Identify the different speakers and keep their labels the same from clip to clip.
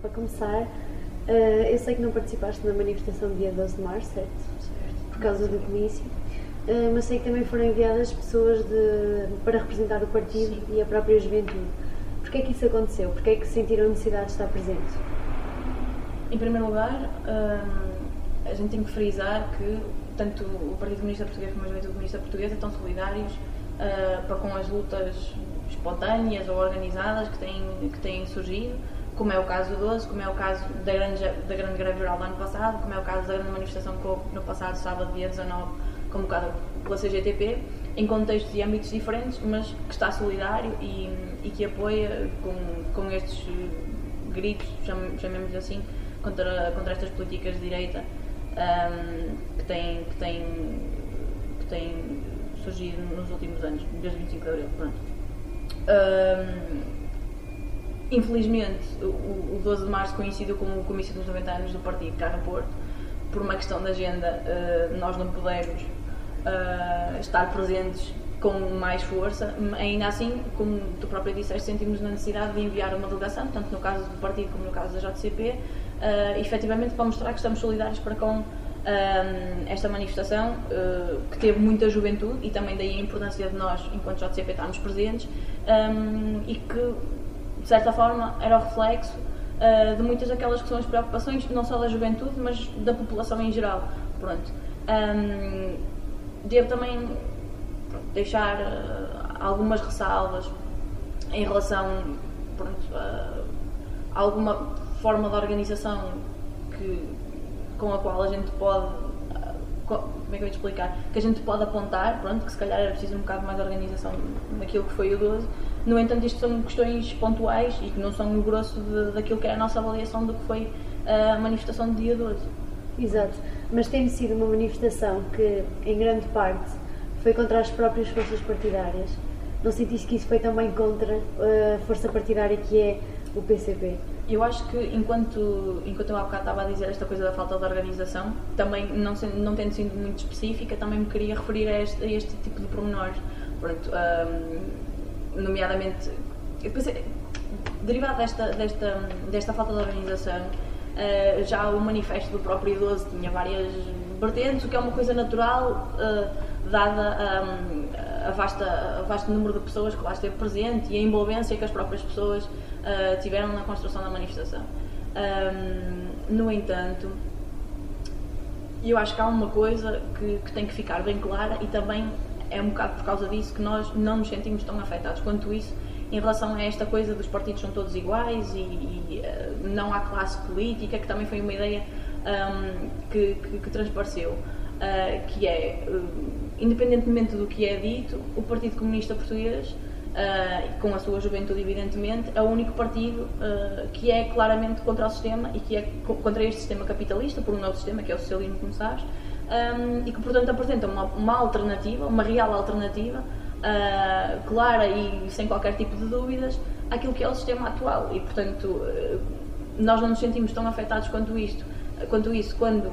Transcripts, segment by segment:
Speaker 1: Para começar, uh, eu sei que não participaste na manifestação do dia 12 de março, certo?
Speaker 2: Certo.
Speaker 1: Por causa do comício. Uh, mas sei que também foram enviadas pessoas de, para representar o partido Sim. e a própria juventude. Porquê é que isso aconteceu? Porquê é que sentiram a necessidade de estar presentes?
Speaker 2: Em primeiro lugar, um, a gente tem que frisar que tanto o Partido Comunista Português como a Juventude Comunista Portuguesa estão solidários uh, para com as lutas espontâneas ou organizadas que têm, que têm surgido, como é o caso do 12, como é o caso da grande, da grande greve geral do ano passado, como é o caso da grande manifestação que houve no passado sábado, dia 19, convocada pela CGTP, em contextos e âmbitos diferentes, mas que está solidário e, e que apoia com, com estes gritos, chamemos assim, contra, contra estas políticas de direita um, que, têm, que, têm, que têm surgido nos últimos anos, desde 25 de Abril. Pronto. Um, infelizmente, o, o 12 de Março coincidiu com o comício dos 90 anos do partido cá no Porto. Por uma questão de agenda, uh, nós não pudemos uh, estar presentes com mais força, ainda assim, como tu própria disseste, sentimos na necessidade de enviar uma delegação, tanto no caso do partido como no caso da JCP, uh, efetivamente para mostrar que estamos solidários para com uh, esta manifestação, uh, que teve muita juventude e também daí a importância de nós, enquanto JCP, estarmos presentes um, e que, de certa forma, era o reflexo uh, de muitas daquelas que são as preocupações, não só da juventude, mas da população em geral. Pronto. Um, devo também deixar algumas ressalvas em relação pronto, a alguma forma de organização que, com a qual a gente pode como é que eu ia explicar? Que a gente pode apontar, pronto, que se calhar era preciso um bocado mais organização naquilo que foi o 12. No entanto, isto são questões pontuais e que não são o grosso de, daquilo que é a nossa avaliação do que foi a manifestação do dia 12.
Speaker 1: Exato, mas tem sido uma manifestação que, em grande parte, foi contra as próprias forças partidárias. Não sentiste que isso foi também contra a força partidária que é o PCP?
Speaker 2: Eu acho que enquanto, enquanto eu há bocado estava a dizer esta coisa da falta de organização, também não, sendo, não tendo sido muito específica, também me queria referir a este, a este tipo de pormenores. Pronto, um, nomeadamente, pensei, derivado desta, desta, desta falta de organização, uh, já o manifesto do próprio idoso tinha várias vertentes, o que é uma coisa natural, uh, dada um, a, vasta, a vasto número de pessoas que lá esteve presente e a envolvência que as próprias pessoas uh, tiveram na construção da manifestação. Um, no entanto, eu acho que há uma coisa que, que, tem que ficar bem clara e também é um bocado por causa disso que nós não nos sentimos tão afetados quanto isso em relação a esta coisa dos partidos são todos iguais e, e uh, não há classe política, que também foi uma ideia um, que, que, que, transpareceu, uh, que é, uh, independentemente do que é dito, o Partido Comunista Português Uh, com a sua juventude, evidentemente, é o único partido uh, que é claramente contra o sistema e que é contra este sistema capitalista, por um novo sistema, que é o socialismo, como sabes, um, e que, portanto, apresenta uma, uma alternativa, uma real alternativa, uh, clara e sem qualquer tipo de dúvidas, àquilo que é o sistema atual. E, portanto, nós não nos sentimos tão afetados quanto isto, quanto isso, quando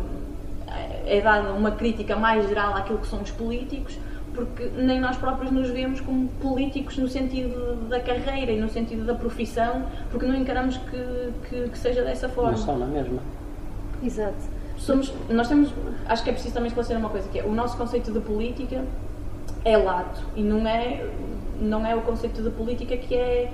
Speaker 2: é dada uma crítica mais geral àquilo que são os políticos porque nem nós próprios nos vemos como políticos no sentido da carreira e no sentido da profissão, porque não encaramos que, que, que seja dessa forma. Não
Speaker 3: são na mesma.
Speaker 1: Exato.
Speaker 2: Somos, nós temos, acho que é preciso também esclarecer uma coisa, que é o nosso conceito de política é lato e não é, não é o conceito de política que é,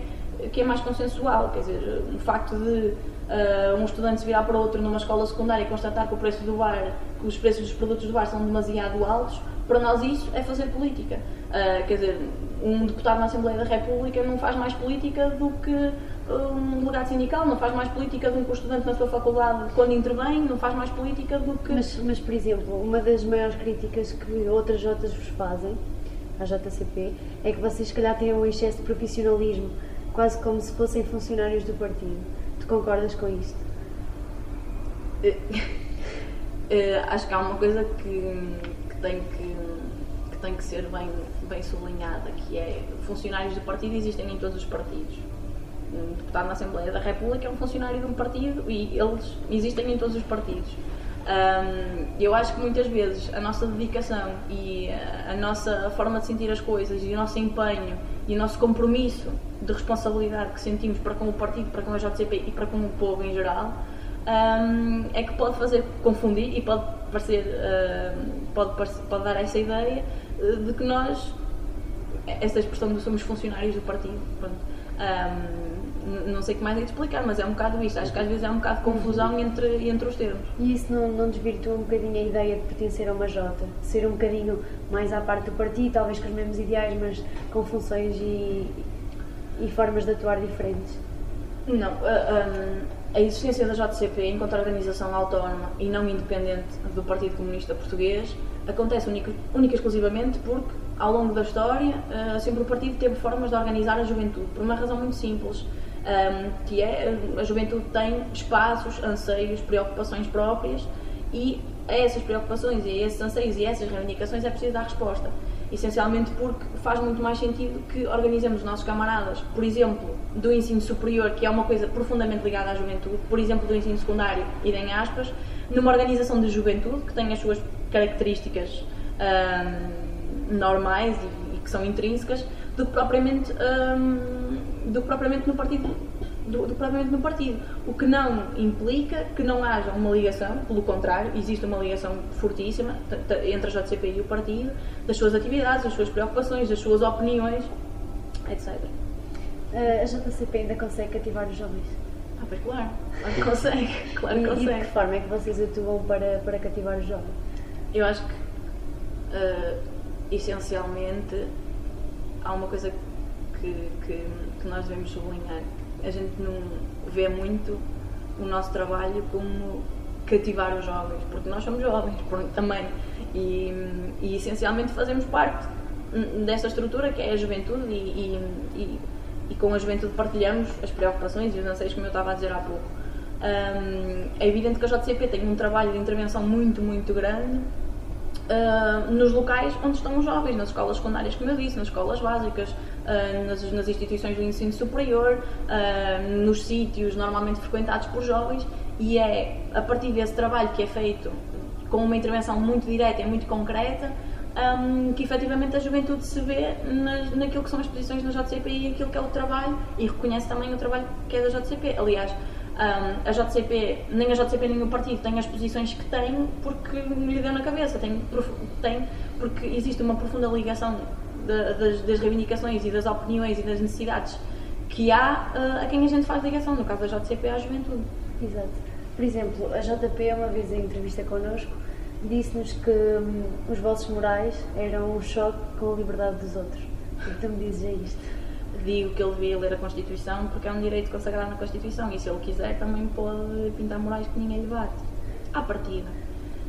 Speaker 2: que é mais consensual, quer dizer, o facto de uh, um estudante se virar para outro numa escola secundária e constatar que o preço do bar, que os preços dos produtos do bar são demasiado altos, para nós isso é fazer política. Uh, quer dizer, um deputado na Assembleia da República não faz mais política do que um delegado sindical, não faz mais política do que um estudante na sua faculdade quando intervém, não faz mais política do que.
Speaker 1: Mas, mas por exemplo, uma das maiores críticas que outras Jotas vos fazem, a JCP, é que vocês, se calhar, têm um excesso de profissionalismo, quase como se fossem funcionários do partido. Tu concordas com isto?
Speaker 2: Uh, acho que há uma coisa que tem que, que tem que ser bem, bem sublinhada, que é funcionários de partido existem em todos os partidos. Um deputado na Assembleia da República é um funcionário de um partido e eles existem em todos os partidos. Um, eu acho que muitas vezes a nossa dedicação e a nossa forma de sentir as coisas e o nosso empenho e o nosso compromisso de responsabilidade que sentimos para com o partido, para com a JCP e para com o povo em geral, um, é que pode fazer confundir e pode parecer, uh, pode, pode dar essa ideia de que nós, essa expressão de somos funcionários do partido, pronto, um, não sei o que mais é de explicar, mas é um bocado isso. Acho que às vezes é um bocado de confusão entre, entre os termos.
Speaker 1: E isso não, não desvirtua um bocadinho a ideia de pertencer a uma Jota? Ser um bocadinho mais à parte do partido, talvez com os mesmos ideais, mas com funções e, e formas de atuar diferentes?
Speaker 2: Não. Uh, um, a existência da JCP enquanto organização autónoma e não independente do Partido Comunista Português acontece única, e exclusivamente porque, ao longo da história, uh, sempre o partido teve formas de organizar a juventude, por uma razão muito simples, um, ehm, que é a juventude tem espaços, anseios, preocupações próprias e a essas preocupações a esses anseios e a essas reivindicações é preciso dar resposta. Essencialmente porque faz muito mais sentido que organizemos os nossos camaradas, por exemplo, do ensino superior, que é uma coisa profundamente ligada à juventude, por exemplo, do ensino secundário e em aspas, numa organização de juventude que tem as suas características um, normais e, e, que são intrínsecas do que propriamente, um, do que propriamente no partido do, do, propriamente no partido. O que não implica que não haja uma ligação, pelo contrário, existe uma ligação fortíssima entre a JCP e o partido, das suas atividades, das suas preocupações, das suas opiniões, etc.
Speaker 1: Uh, a JCP ainda consegue cativar os jovens?
Speaker 2: Ah, pois claro, claro que consegue, claro que consegue.
Speaker 1: E de que forma é que vocês atuam para, para cativar os jovens?
Speaker 2: Eu acho que, uh, essencialmente, há uma coisa que, que, que, nós devemos sublinhar. A gente não vê muito o nosso trabalho como cativar os jovens, porque nós somos jovens também. E, e essencialmente fazemos parte desta estrutura que é a juventude e, e, e, com a juventude partilhamos as preocupações e os anseios, como eu estava a dizer há pouco. Um, é evidente que a JCP tem um trabalho de intervenção muito, muito grande uh, nos locais onde estão os jovens, nas escolas secundárias, como eu disse, nas escolas básicas, uh, nas, nas, instituições do ensino superior, uh, nos sítios normalmente frequentados por jovens, e é a partir desse trabalho que é feito com uma intervenção muito direta e muito concreta. Um, que efetivamente a juventude se vê naquilo que são as posições da JCP e aquilo que é o trabalho e reconhece também o trabalho que é da JCP. Aliás, um, a JCP, nem a JCP nem o partido tem as posições que tem porque lhe deu na cabeça, tem, tem porque existe uma profunda ligação das, das, reivindicações e das opiniões e das necessidades que há uh, a quem a gente faz ligação, no caso da JCP à juventude.
Speaker 1: Exato. Por exemplo, a JP, uma vez em entrevista connosco, disse-nos que hum, os vossos morais eram um choque com a liberdade dos outros. O que tu me dizes a isto?
Speaker 2: digo que ele devia ler a Constituição porque é um direito consagrado na Constituição e se ele quiser também pode pintar morais que ninguém lhe bate. À partida.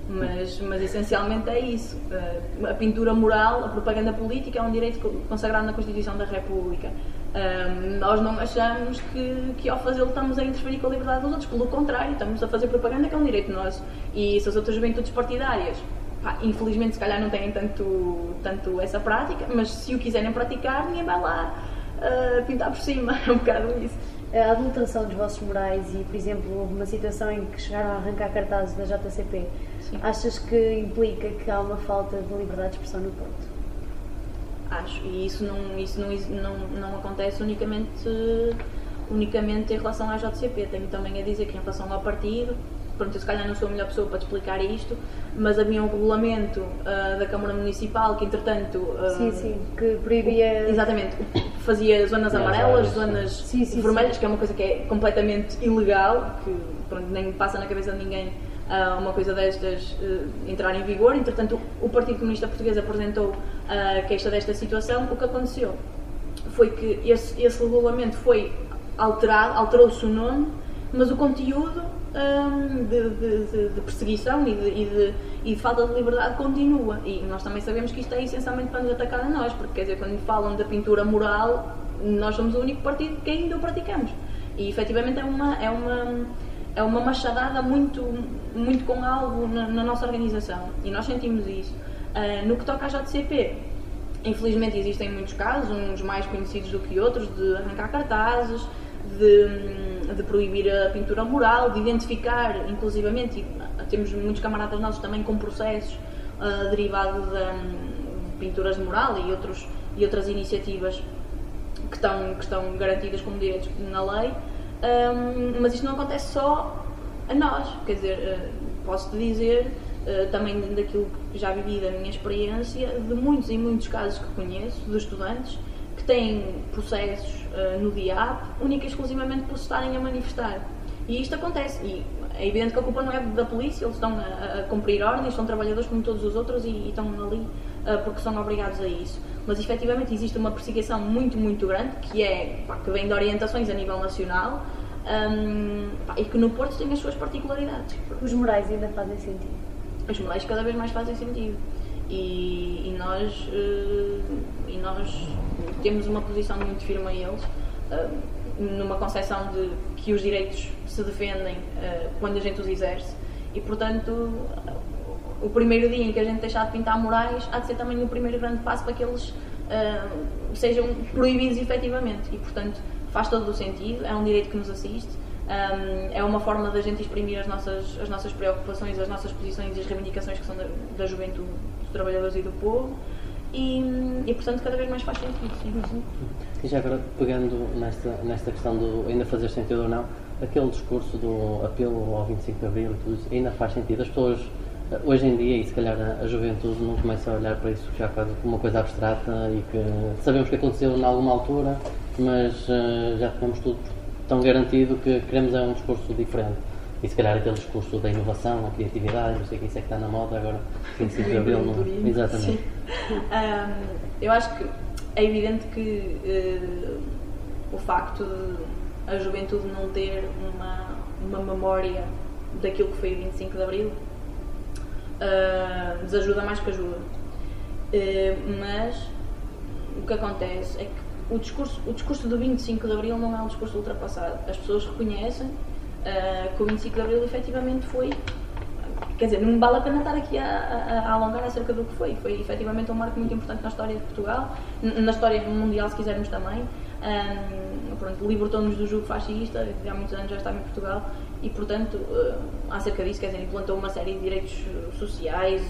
Speaker 2: Mas, mas essencialmente é isso. Eh, a pintura moral, a propaganda política é um direito consagrado na Constituição da República. Ehm, nós não achamos que, que ao fazê-lo estamos a interferir com a liberdade dos outros, pelo contrário, estamos a fazer propaganda que é um direito nosso. E se as outras juventudes partidárias, pá, infelizmente, se calhar não têm tanto, tanto essa prática, mas se o quiserem praticar, ninguém vai lá uh, pintar por cima, é um bocado isso.
Speaker 1: A adulteração dos vossos morais e, por exemplo, houve uma situação em que chegaram a arrancar cartazes da JCP, Sim. achas que implica que há uma falta de liberdade de expressão no Porto?
Speaker 2: Acho, e isso não, isso não, não, não acontece unicamente, unicamente em relação à JCP. Tenho também a dizer que em relação ao partido, pronto, eu se calhar não sou a melhor pessoa para te explicar isto, mas havia um regulamento uh, da Câmara Municipal que, entretanto. Uh,
Speaker 1: sim, sim, que proibia.
Speaker 2: Exatamente, fazia zonas amarelas, zonas sim, sim, vermelhas, sim. que é uma coisa que é completamente ilegal, que pronto, nem passa na cabeça de ninguém uh, uma coisa destas entrar em vigor. Entretanto, o Partido Comunista Português apresentou a queixa desta situação. O que aconteceu foi que esse, esse regulamento foi alterado, alterou-se o nome, mas o conteúdo um, de, de, de, perseguição e de, e, e de falta de liberdade continua. E nós também sabemos que isto é essencialmente para nos atacar a nós, porque quer dizer, quando falam da pintura moral, nós somos o único partido que ainda o praticamos. E efetivamente é uma, é uma, é uma machadada muito, muito com algo na, na nossa organização. E nós sentimos isso. Uh, no que toca à JCP, infelizmente existem muitos casos, uns mais conhecidos do que outros, de arrancar cartazes, de de proibir a pintura mural, de identificar, inclusivamente, e temos muitos camaradas nossos também com processos uh, derivados de, pinturas de mural e, outros, e outras iniciativas que estão, que estão garantidas como direitos na lei, um, mas isto não acontece só a nós, quer dizer, uh, posso-te dizer, uh, também daquilo que já vivi da minha experiência, de muitos e muitos casos que conheço, de estudantes que têm processos uh, no DIAP única e exclusivamente por estarem a manifestar. E isto acontece. E é evidente que a culpa não é da polícia, eles estão a, a cumprir ordens, são trabalhadores como todos os outros e, e estão ali uh, porque são obrigados a isso. Mas efetivamente existe uma perseguição muito, muito grande que, é, pá, que vem de orientações a nível nacional um, pá, e que no Porto tem as suas particularidades.
Speaker 1: Os morais ainda fazem sentido?
Speaker 2: Os morais cada vez mais fazem sentido. E, e nós, uh, e nós temos uma posição muito firme a eles. Uh, numa concepção de que os direitos se defendem uh, quando a gente os exerce e, portanto, o primeiro dia em que a gente deixar de pintar murais há de ser também o primeiro grande passo para que eles uh, sejam proibidos efetivamente e, portanto, faz todo o sentido, é um direito que nos assiste, um, é uma forma da gente exprimir as nossas, as nossas preocupações, as nossas posições e as reivindicações que são da, da juventude, dos trabalhadores e do povo e, e portanto cada vez mais faz sentido. Sim.
Speaker 3: E já agora pegando nesta, nesta questão do ainda fazer sentido ou não, aquele discurso do apelo ao 25 de Abril tudo isso, ainda faz sentido. As pessoas eh, hoje em dia, e se calhar a, a juventude não começa a olhar para isso já quase como uma coisa abstrata e que sabemos que aconteceu em alguma altura, mas uh, já temos tudo tão garantido que queremos é um discurso diferente. E se calhar aquele discurso da inovação, a criatividade, não sei o que isso é que está na moda agora, 25 de Abril, não? Exatamente.
Speaker 2: Um, eu acho que é evidente que uh, o facto de a juventude não ter uma, uma memória daquilo que foi o 25 de Abril uh, desajuda mais que ajuda. Uh, mas o que acontece é que o discurso, o discurso do 25 de Abril não é um discurso ultrapassado. As pessoas reconhecem uh, que o 25 de Abril efetivamente foi. Quer dizer, não vale a pena estar aqui a, a, a, alongar acerca do que foi. Foi efetivamente um marco muito importante na história de Portugal, na história mundial, se quisermos também. Um, pronto, libertou-nos do jugo fascista, há muitos anos já estava em Portugal, e portanto, uh, acerca disso, quer dizer, implantou uma série de direitos sociais,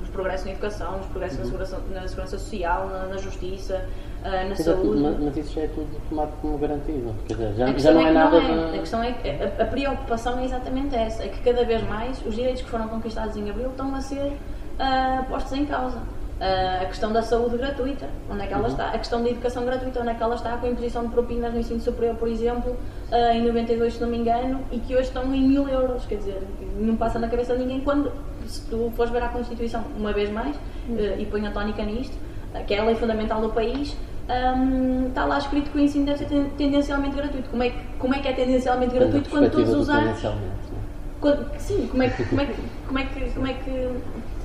Speaker 2: os progressos na educação, os progressos uhum. na, segurança, na segurança social, na, na justiça, na Exato, saúde.
Speaker 3: Mas, mas, isso já é tudo tomado como garantido. Quer dizer, já, já não é, é nada. Não
Speaker 2: é. De... A questão é que a, a, preocupação é exatamente essa: é que cada vez mais os direitos que foram conquistados em abril estão a ser uh, postos em causa. Uh, a questão da saúde gratuita, onde é que ela uhum. está? A questão da educação gratuita, onde é que ela está? Com a imposição de propinas no ensino superior, por exemplo, uh, em 92, se não me engano, e que hoje estão em mil euros. Quer dizer, não passa na cabeça de ninguém quando, se tu fores ver a Constituição uma vez mais, uhum. uh, e põe a tónica nisto, que é a lei fundamental do país, um, está lá escrito que o ensino deve ser tendencialmente gratuito. Como é que, como é, que é tendencialmente gratuito quando todos os anos. É? Quando, sim, como é que. Como é que, como é que, como é que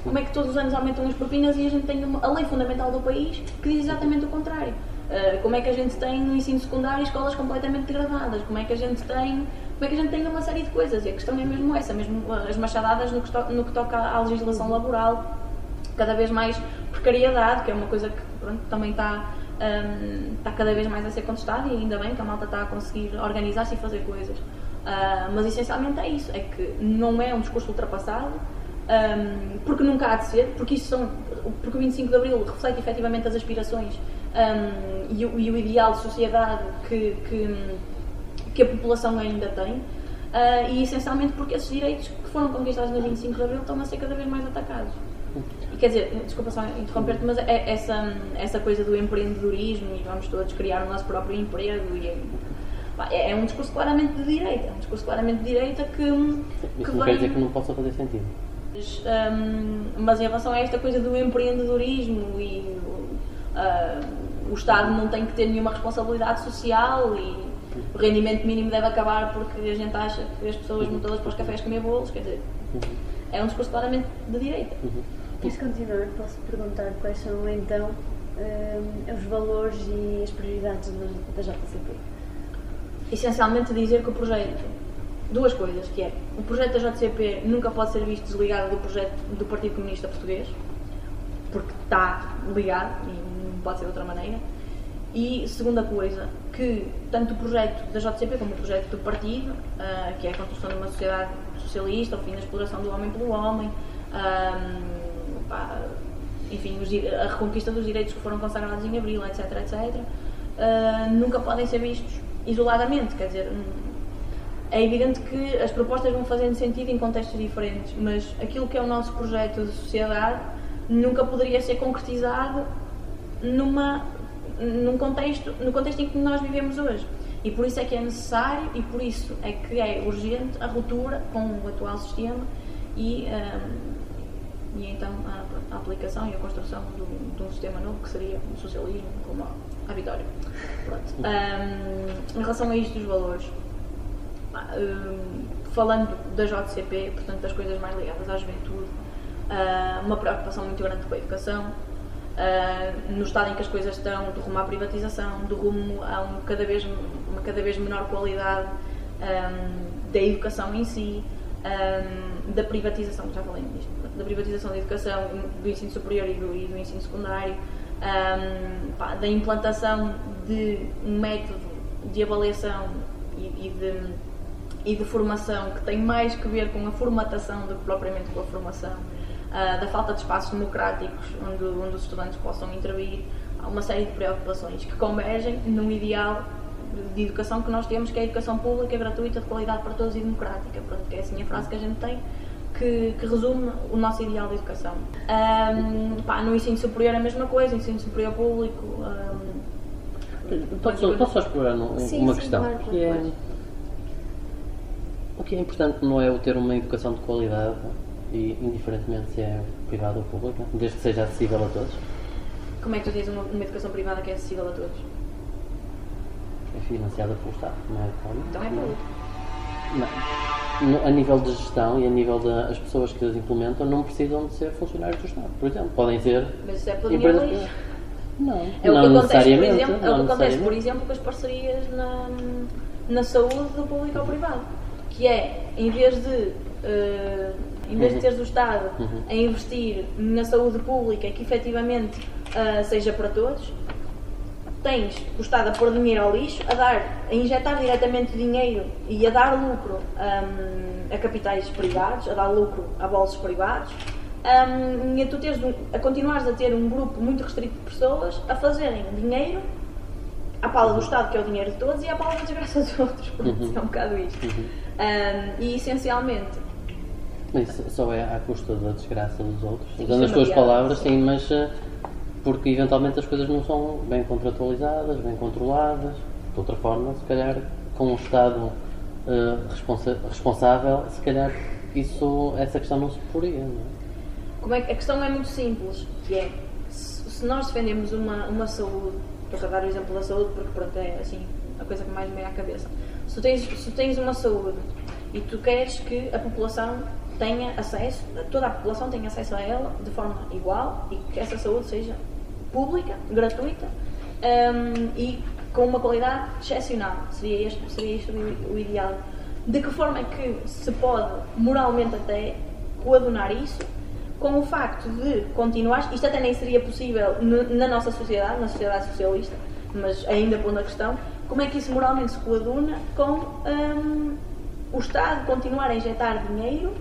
Speaker 2: como é que todos os anos aumentam as propinas e a gente tem uma, a lei fundamental do país que diz exatamente o contrário. Uh, como é que a gente tem no ensino secundário escolas completamente degradadas? Como é que a gente tem como é que a gente tem uma série de coisas? E a questão é mesmo essa, mesmo as machadadas no que, to, no que toca à legislação laboral, cada vez mais precariedade, que é uma coisa que pronto, também está um, está cada vez mais a ser contestada e ainda bem que a malta está a conseguir organizar-se e fazer coisas. Uh, mas essencialmente é isso, é que não é um discurso ultrapassado, um, porque nunca há de ser, porque, isso são, porque o 25 de Abril reflete efetivamente as aspirações um, e, o, e, o, ideal de sociedade que, que, que a população ainda tem. Uh, e essencialmente porque esses direitos que foram conquistados no 25 de Abril estão a ser cada vez mais atacados. E, quer dizer, desculpa só interromper-te, mas é essa, essa coisa do empreendedorismo e vamos todos criar o nosso próprio emprego e é, é um discurso claramente de direita, é um discurso claramente de direita que. Isso
Speaker 3: que não vem... quer dizer que não possa fazer sentido.
Speaker 2: Um, mas em relação a esta coisa do empreendedorismo e uh, o Estado não tem que ter nenhuma responsabilidade social e o rendimento mínimo deve acabar porque a gente acha que as pessoas vão todas para os cafés comer bolos, quer dizer, é um discurso claramente de direita.
Speaker 1: E se continuar, posso perguntar quais são então um, os valores e as prioridades da, JCP?
Speaker 2: Essencialmente dizer que o projeto duas coisas, que é o projeto da JCP nunca pode ser visto desligado do projeto do Partido Comunista Português, porque está ligado e não pode ser de outra maneira. E segunda coisa, que tanto o projeto da JCP como o projeto do partido, uh, que é a construção de uma sociedade socialista, o fim da exploração do homem pelo homem, um, pá, enfim, os, a reconquista dos direitos que foram consagrados em Abril, etc, etc, uh, nunca podem ser vistos isoladamente, quer dizer, é evidente que as propostas vão fazendo sentido em contextos diferentes, mas aquilo que é o nosso projeto de sociedade nunca poderia ser concretizado numa, num contexto, no contexto em que nós vivemos hoje. E por isso é que é necessário e por isso é que é urgente a ruptura com o atual sistema e, um, e então a, a, aplicação e a construção de, de um sistema novo que seria o socialismo como a, a vitória. Um, em relação a isto dos valores, um, falando da JCP, portanto das coisas mais ligadas à juventude, uh, uma preocupação muito grande com a educação, uh, no estado em que as coisas estão, do rumo à privatização, do rumo a um cada vez, uma cada vez menor qualidade um, da educação em si, um, da privatização, já falei nisto, da privatização da educação, do ensino superior e do, e do ensino secundário, pá, da implantação de um método de avaliação e, e de e de formação que tem mais que ver com a formatação do que propriamente com a formação, uh, da falta de espaços democráticos onde, onde os estudantes possam intervir, há uma série de preocupações que convergem num ideal de educação que nós temos, que é a educação pública, gratuita, de qualidade para todos e democrática. Pronto, que é assim a frase que a gente tem, que, que resume o nosso ideal de educação. Um, pá, no ensino superior é a mesma coisa, ensino superior público. Um,
Speaker 3: posso, posso só explorar uma sim, questão? Sim, claro, que é, o que é importante não é o ter uma educação de qualidade e indiferentemente se é privada ou pública, desde que seja acessível a todos.
Speaker 2: Como é que tu tens uma, uma educação privada que é acessível a todos?
Speaker 3: É financiada pelo Estado, não é.
Speaker 2: Então é público.
Speaker 3: Não. A nível de gestão e a nível das pessoas que as implementam, não precisam de ser funcionários do Estado, por exemplo. Podem ser.
Speaker 2: Mas isso é dinheiro que...
Speaker 3: Não,
Speaker 2: é
Speaker 3: não
Speaker 2: o que
Speaker 3: acontece,
Speaker 2: por exemplo, é o que acontece, por exemplo, com as parcerias na, na saúde do público ao privado que é, em vez de, uh, em vez de teres o Estado uhum. a investir na saúde pública que efetivamente uh, seja para todos, tens o Estado a pôr dinheiro ao lixo, a dar, a injetar diretamente dinheiro e a dar lucro um, a capitais privados, a dar lucro a bolsos privados, um, e a tu teres a continuares a ter um grupo muito restrito de pessoas a fazerem dinheiro à pala do Estado, que é o dinheiro de todos, e à pala da desgraça dos outros. Pronto, uhum. é um bocado isto. Uhum. Um, e essencialmente.
Speaker 3: Isso só é à custa da desgraça dos outros. Usando as tuas palavras, sim, mas eh, porque eventualmente as coisas não são bem contratualizadas, bem controladas. De outra forma, se calhar com um Estado uh, responsa responsável, se calhar isso, essa questão não se poria. Não é?
Speaker 2: Como é que, a questão é muito simples, que é se, se nós defendemos uma, uma saúde estou a dar o exemplo da saúde porque pronto, é assim a coisa que mais me vem à cabeça. Se tens, se tens uma saúde e tu queres que a população tenha acesso, toda a população tenha acesso a ela de forma igual e que essa saúde seja pública, gratuita um, e com uma qualidade excepcional. Seria este, seria este o, ideal. De que forma é que se pode, moralmente até, coadunar isso com o facto de continuar, isto até nem seria possível na nossa sociedade, na sociedade socialista, mas ainda pondo a questão, como é que isso moralmente se coaduna com um, o Estado continuar a injetar dinheiro,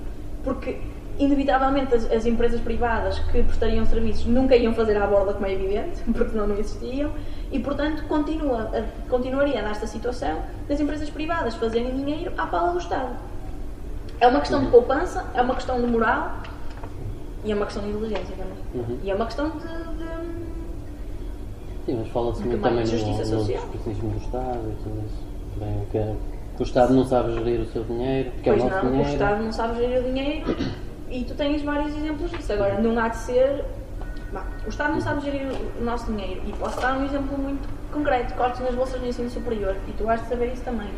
Speaker 2: porque inevitavelmente as, as, empresas privadas que prestariam serviços nunca iam fazer à borda, como é evidente, porque senão não existiam, e portanto continua, continuaria nesta situação das empresas privadas fazerem dinheiro à pala do Estado. É uma questão de poupança, é uma questão de moral e é uma questão de inteligência também. Uhum. E é uma questão de. de...
Speaker 3: Sim, mas fala-se muito também no, no despotismo do Estado e tudo isso. Bem, que, que, o Estado não sabe gerir o seu dinheiro, porque
Speaker 2: pois
Speaker 3: é o nosso
Speaker 2: não,
Speaker 3: dinheiro.
Speaker 2: o Estado não sabe gerir o dinheiro e tu tens vários exemplos disso. Agora, não há de ser. Bah, o Estado não sabe gerir o nosso dinheiro e posso dar um exemplo muito concreto: cortes nas bolsas de ensino superior e tu has de saber isso também.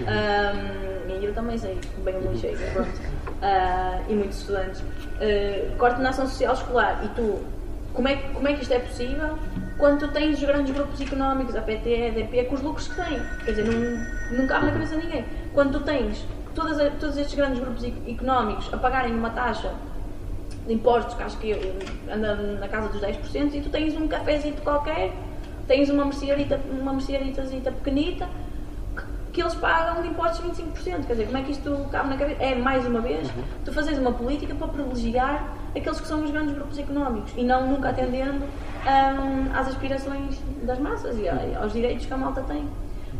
Speaker 2: Um, e eu também sei, bem muito cheio. Uh, e muitos estudantes uh, coordenação social escolar e tu, como é, como é que isto é possível quando tu tens os grandes grupos económicos, a PT, a EDP, com os lucros que têm? Quer dizer, não, não cabe na cabeça de ninguém. Quando tu tens todas, todos estes grandes grupos económicos a pagarem uma taxa de impostos que acho que anda na casa dos 10% e tu tens um cafezinho qualquer tens uma mercearia uma mercearitazita pequenita que eles pagam de impostos 25%. Quer dizer, como é que isto cabe na cabeça? É, mais uma vez, uhum. tu fazes uma política para privilegiar aqueles que são os grandes grupos económicos e não nunca atendendo um, às aspirações das massas e aos direitos que a malta tem.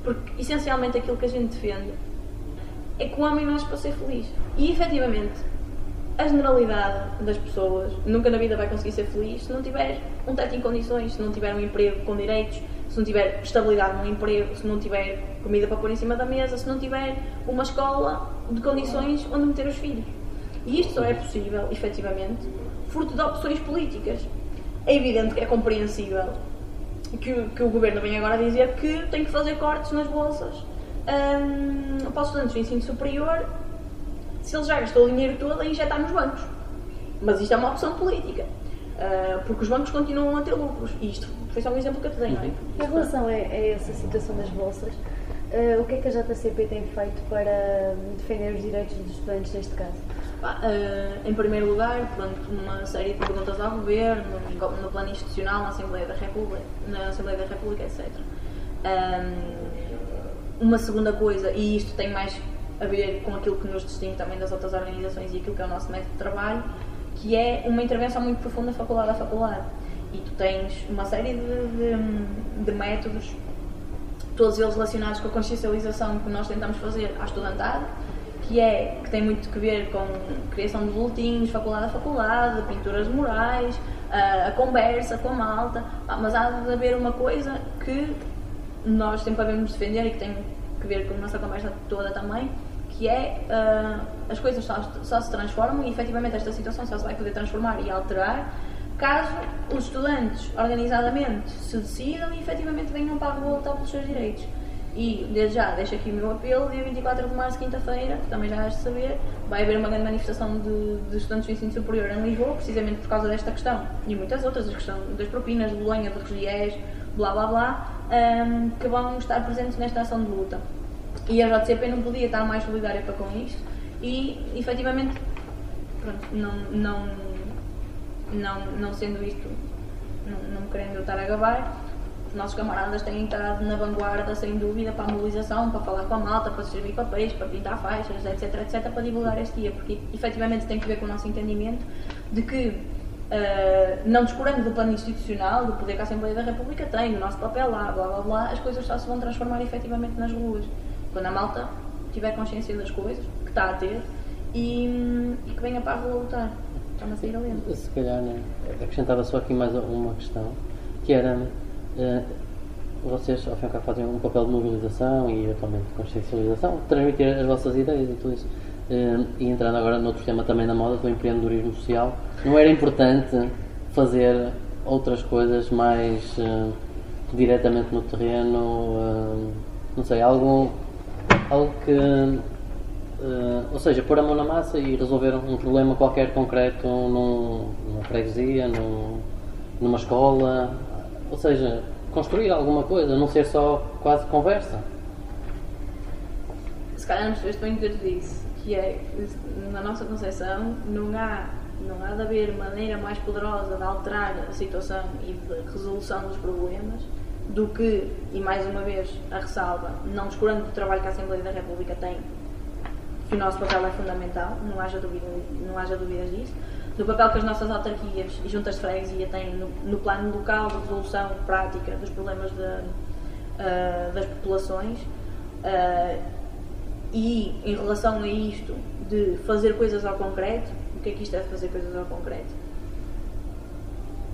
Speaker 2: Porque, essencialmente, aquilo que a gente defende é que o homem nasce para ser feliz. E, efetivamente, a generalidade das pessoas nunca na vida vai conseguir ser feliz se não tiver um teto em condições, se não tiver um emprego com direitos, se não tiver estabilidade no emprego, se não tiver comida para pôr em cima da mesa, se não tiver uma escola de condições onde meter os filhos. E isto só é possível, efetivamente, fruto de opções políticas. É evidente que é compreensível que, que o governo vem agora dizer que tem que fazer cortes nas bolsas um, para os estudantes do ensino superior se ele já gastou o dinheiro todo a injetar nos bancos. Mas isto é uma opção política. Uh, porque os bancos continuam a ter lucros. E isto foi só um exemplo que eu te dei, não é?
Speaker 1: Em relação a, a essa situação das bolsas, uh, o que é que a JCP tem feito para defender os direitos dos estudantes neste caso?
Speaker 2: Uh, em primeiro lugar, pronto, uma série de perguntas ao Governo, no plano institucional, na Assembleia da República, na Assembleia da República etc. Um, uma segunda coisa, e isto tem mais a ver com aquilo que nos distingue também das outras organizações e aquilo que é o nosso método de trabalho, que é uma intervenção muito profunda faculdade a faculdade. E tu tens uma série de, de, de métodos, todos eles relacionados com a consciencialização que nós tentamos fazer à estudantada, que é que tem muito que ver com criação de boletins, faculdade a faculdade, pinturas morais, a, a conversa com a malta, mas há de haver uma coisa que nós sempre devemos defender e que tem que ver com a nossa conversa toda também, que é uh, as coisas só, só, se transformam e efetivamente esta situação só se vai poder transformar e alterar caso os estudantes organizadamente se decidam e efetivamente venham para a rua lutar pelos seus direitos. E desde já deixo aqui o meu apelo, dia 24 de março, quinta-feira, também já de saber, vai haver uma grande manifestação de, de estudantes do ensino superior em Lisboa, precisamente por causa desta questão e muitas outras, a questão das propinas, de Bolonha, de Regiés, blá blá blá, um, que vão estar presentes nesta ação de luta. E a JCP não podia estar mais solidária para com isto e, efetivamente, pronto, não, não, não, não sendo isto, não, não querendo estar a gabar, os nossos camaradas têm estado na vanguarda, sem dúvida, para a mobilização, para falar com a malta, para distribuir papéis, para pintar faixas, etc, etc, para divulgar este dia, porque efetivamente tem que ver com o nosso entendimento de que, uh, não descurando do plano institucional, do poder que a Assembleia da República tem, do nosso papel lá, blá blá blá, as coisas só se vão transformar efetivamente nas ruas quando a malta tiver consciência das coisas, que está a ter, e, e que venha para a rua lutar. Está-me a sair a
Speaker 3: Se calhar, né, acrescentava só aqui mais uma questão, que era. Uh, vocês, ao fim e ao cabo, fazem um papel de mobilização e atualmente de consciencialização, transmitir as vossas ideias e tudo isso. Uh, e entrando agora noutro tema também na moda, do empreendedorismo social, não era importante fazer outras coisas mais uh, diretamente no terreno, uh, não sei, algo algo que. Ou seja, pôr a mão na massa e resolver um problema qualquer concreto num, numa freguesia, num, numa escola. Ou seja, construir alguma coisa, não ser só quase conversa.
Speaker 2: Se calhar não percebeste bem o que eu disse, que é, na nossa concepção, não há, não há de haver maneira mais poderosa de alterar a situação e de resolução dos problemas do que, e mais uma vez a ressalva, não descurando do trabalho que a Assembleia da República tem, que o nosso papel é fundamental, não haja, dúvida, não haja dúvidas disso, do papel que as nossas autarquias e juntas de freguesia têm no, no plano local de resolução prática dos problemas de, uh, das populações uh, e em relação a isto de fazer coisas ao concreto, o que é que isto é de fazer coisas ao concreto?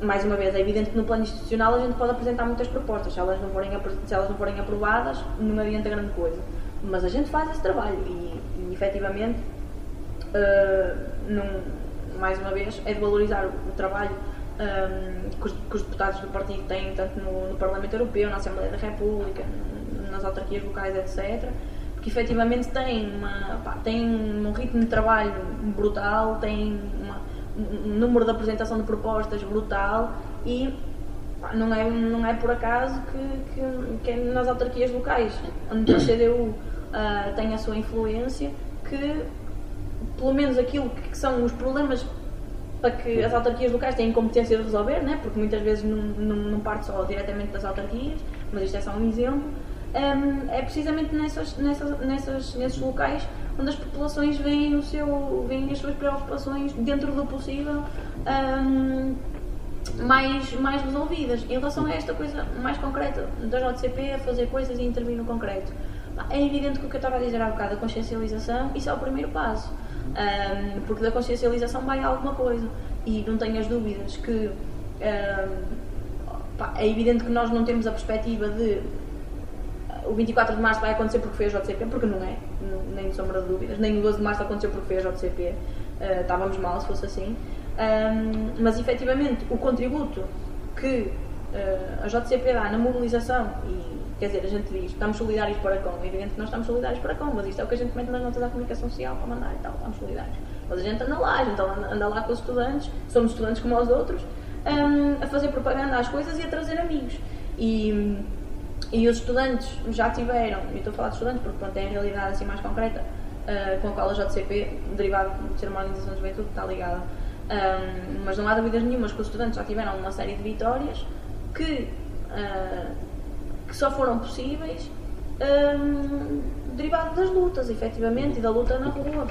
Speaker 2: mais uma vez, é evidente que no plano institucional a gente pode apresentar muitas propostas. Se elas não forem, se elas não forem aprovadas, não adianta grande coisa. Mas a gente faz esse trabalho e, e efetivamente, uh, não, mais uma vez, é de valorizar o, o trabalho um, ah, que, os, que, os, deputados do partido têm, tanto no, no, Parlamento Europeu, na Assembleia da República, nas autarquias locais, etc. Porque efetivamente têm, uma, pá, têm um ritmo de trabalho brutal, têm uma um número de apresentação de propostas brutal e não é, não é por acaso que, que, que é nas autarquias locais, onde a CDU uh, ah, tem a sua influência, que pelo menos aquilo que são os problemas para que as autarquias locais tenham competência de resolver, né? porque muitas vezes não, não, não parte só diretamente das autarquias, mas isto é só um exemplo, um, é precisamente nessas, nessas, nessas, nesses locais onde as populações veem, o seu, veem as suas preocupações dentro do possível um, mais, mais resolvidas. Em relação a esta coisa mais concreta da JCP, a fazer coisas e intervir no concreto, é evidente que o que eu estava a dizer há bocado, a consciencialização, isso é o primeiro passo. Um, porque da consciencialização vai alguma coisa. E não tenhas dúvidas que um, pá, é evidente que nós não temos a perspectiva de o 24 de março vai acontecer porque foi a JCP, porque não é, nem sombra de dúvidas, nem o 12 de março aconteceu porque foi a JCP, uh, ah, estávamos mal se fosse assim. Um, mas efetivamente o contributo que uh, a JCP dá na mobilização e quer dizer, a gente diz estamos solidários para com, evidente que nós estamos solidários para com, mas isto é o que a gente mete nas notas da comunicação social para mandar e tal, estamos solidários. Mas a gente anda lá, a gente anda lá com os estudantes, somos estudantes como os outros, um, a fazer propaganda às coisas e a trazer amigos. E, e os estudantes já tiveram, e estou a falar de estudantes porque pronto, é a realidade assim mais concreta, uh, com a qual a JCP, derivado de ser uma organização de juventude, está ligada. Um, mas não há dúvidas nenhumas que os estudantes já tiveram uma série de vitórias que, uh, que só foram possíveis um, derivado das lutas, efetivamente, e da luta na rua.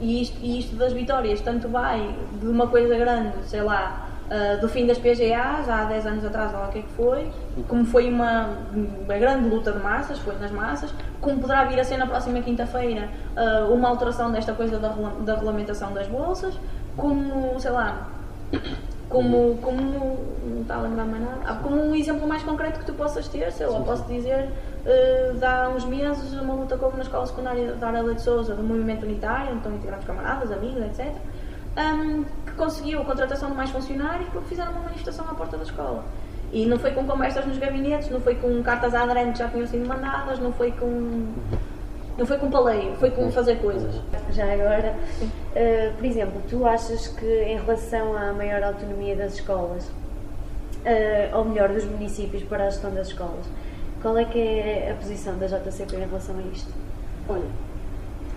Speaker 2: E isto, e isto das vitórias tanto vai de uma coisa grande, sei lá, uh, do fim das PGAs, há 10 anos atrás, lá o que é que foi, como foi uma, uma grande luta de massas, foi nas massas, como poderá vir a ser na próxima quinta-feira uh, uma alteração desta coisa da, da regulamentação das bolsas, como, sei lá, como, como não está a lembrar mais nada, ah, como um exemplo mais concreto que tu possas ter, sei lá, posso dizer, uh, há uns meses, uma luta como na escola secundária da Arela de Souza, do movimento unitário, onde estão integrados camaradas, amigos, etc um, que conseguiu a contratação de mais funcionários porque fizeram uma manifestação à porta da escola. E não foi com conversas nos gabinetes, não foi com cartas à ADREN que já tinham sido mandadas, não foi com. Não foi com paleio, foi com fazer coisas.
Speaker 1: Já agora, uh, por exemplo, tu achas que em relação à maior autonomia das escolas, uh, ou melhor, dos municípios para a gestão das escolas, qual é que é a posição da JCP em relação a isto?
Speaker 2: Olha,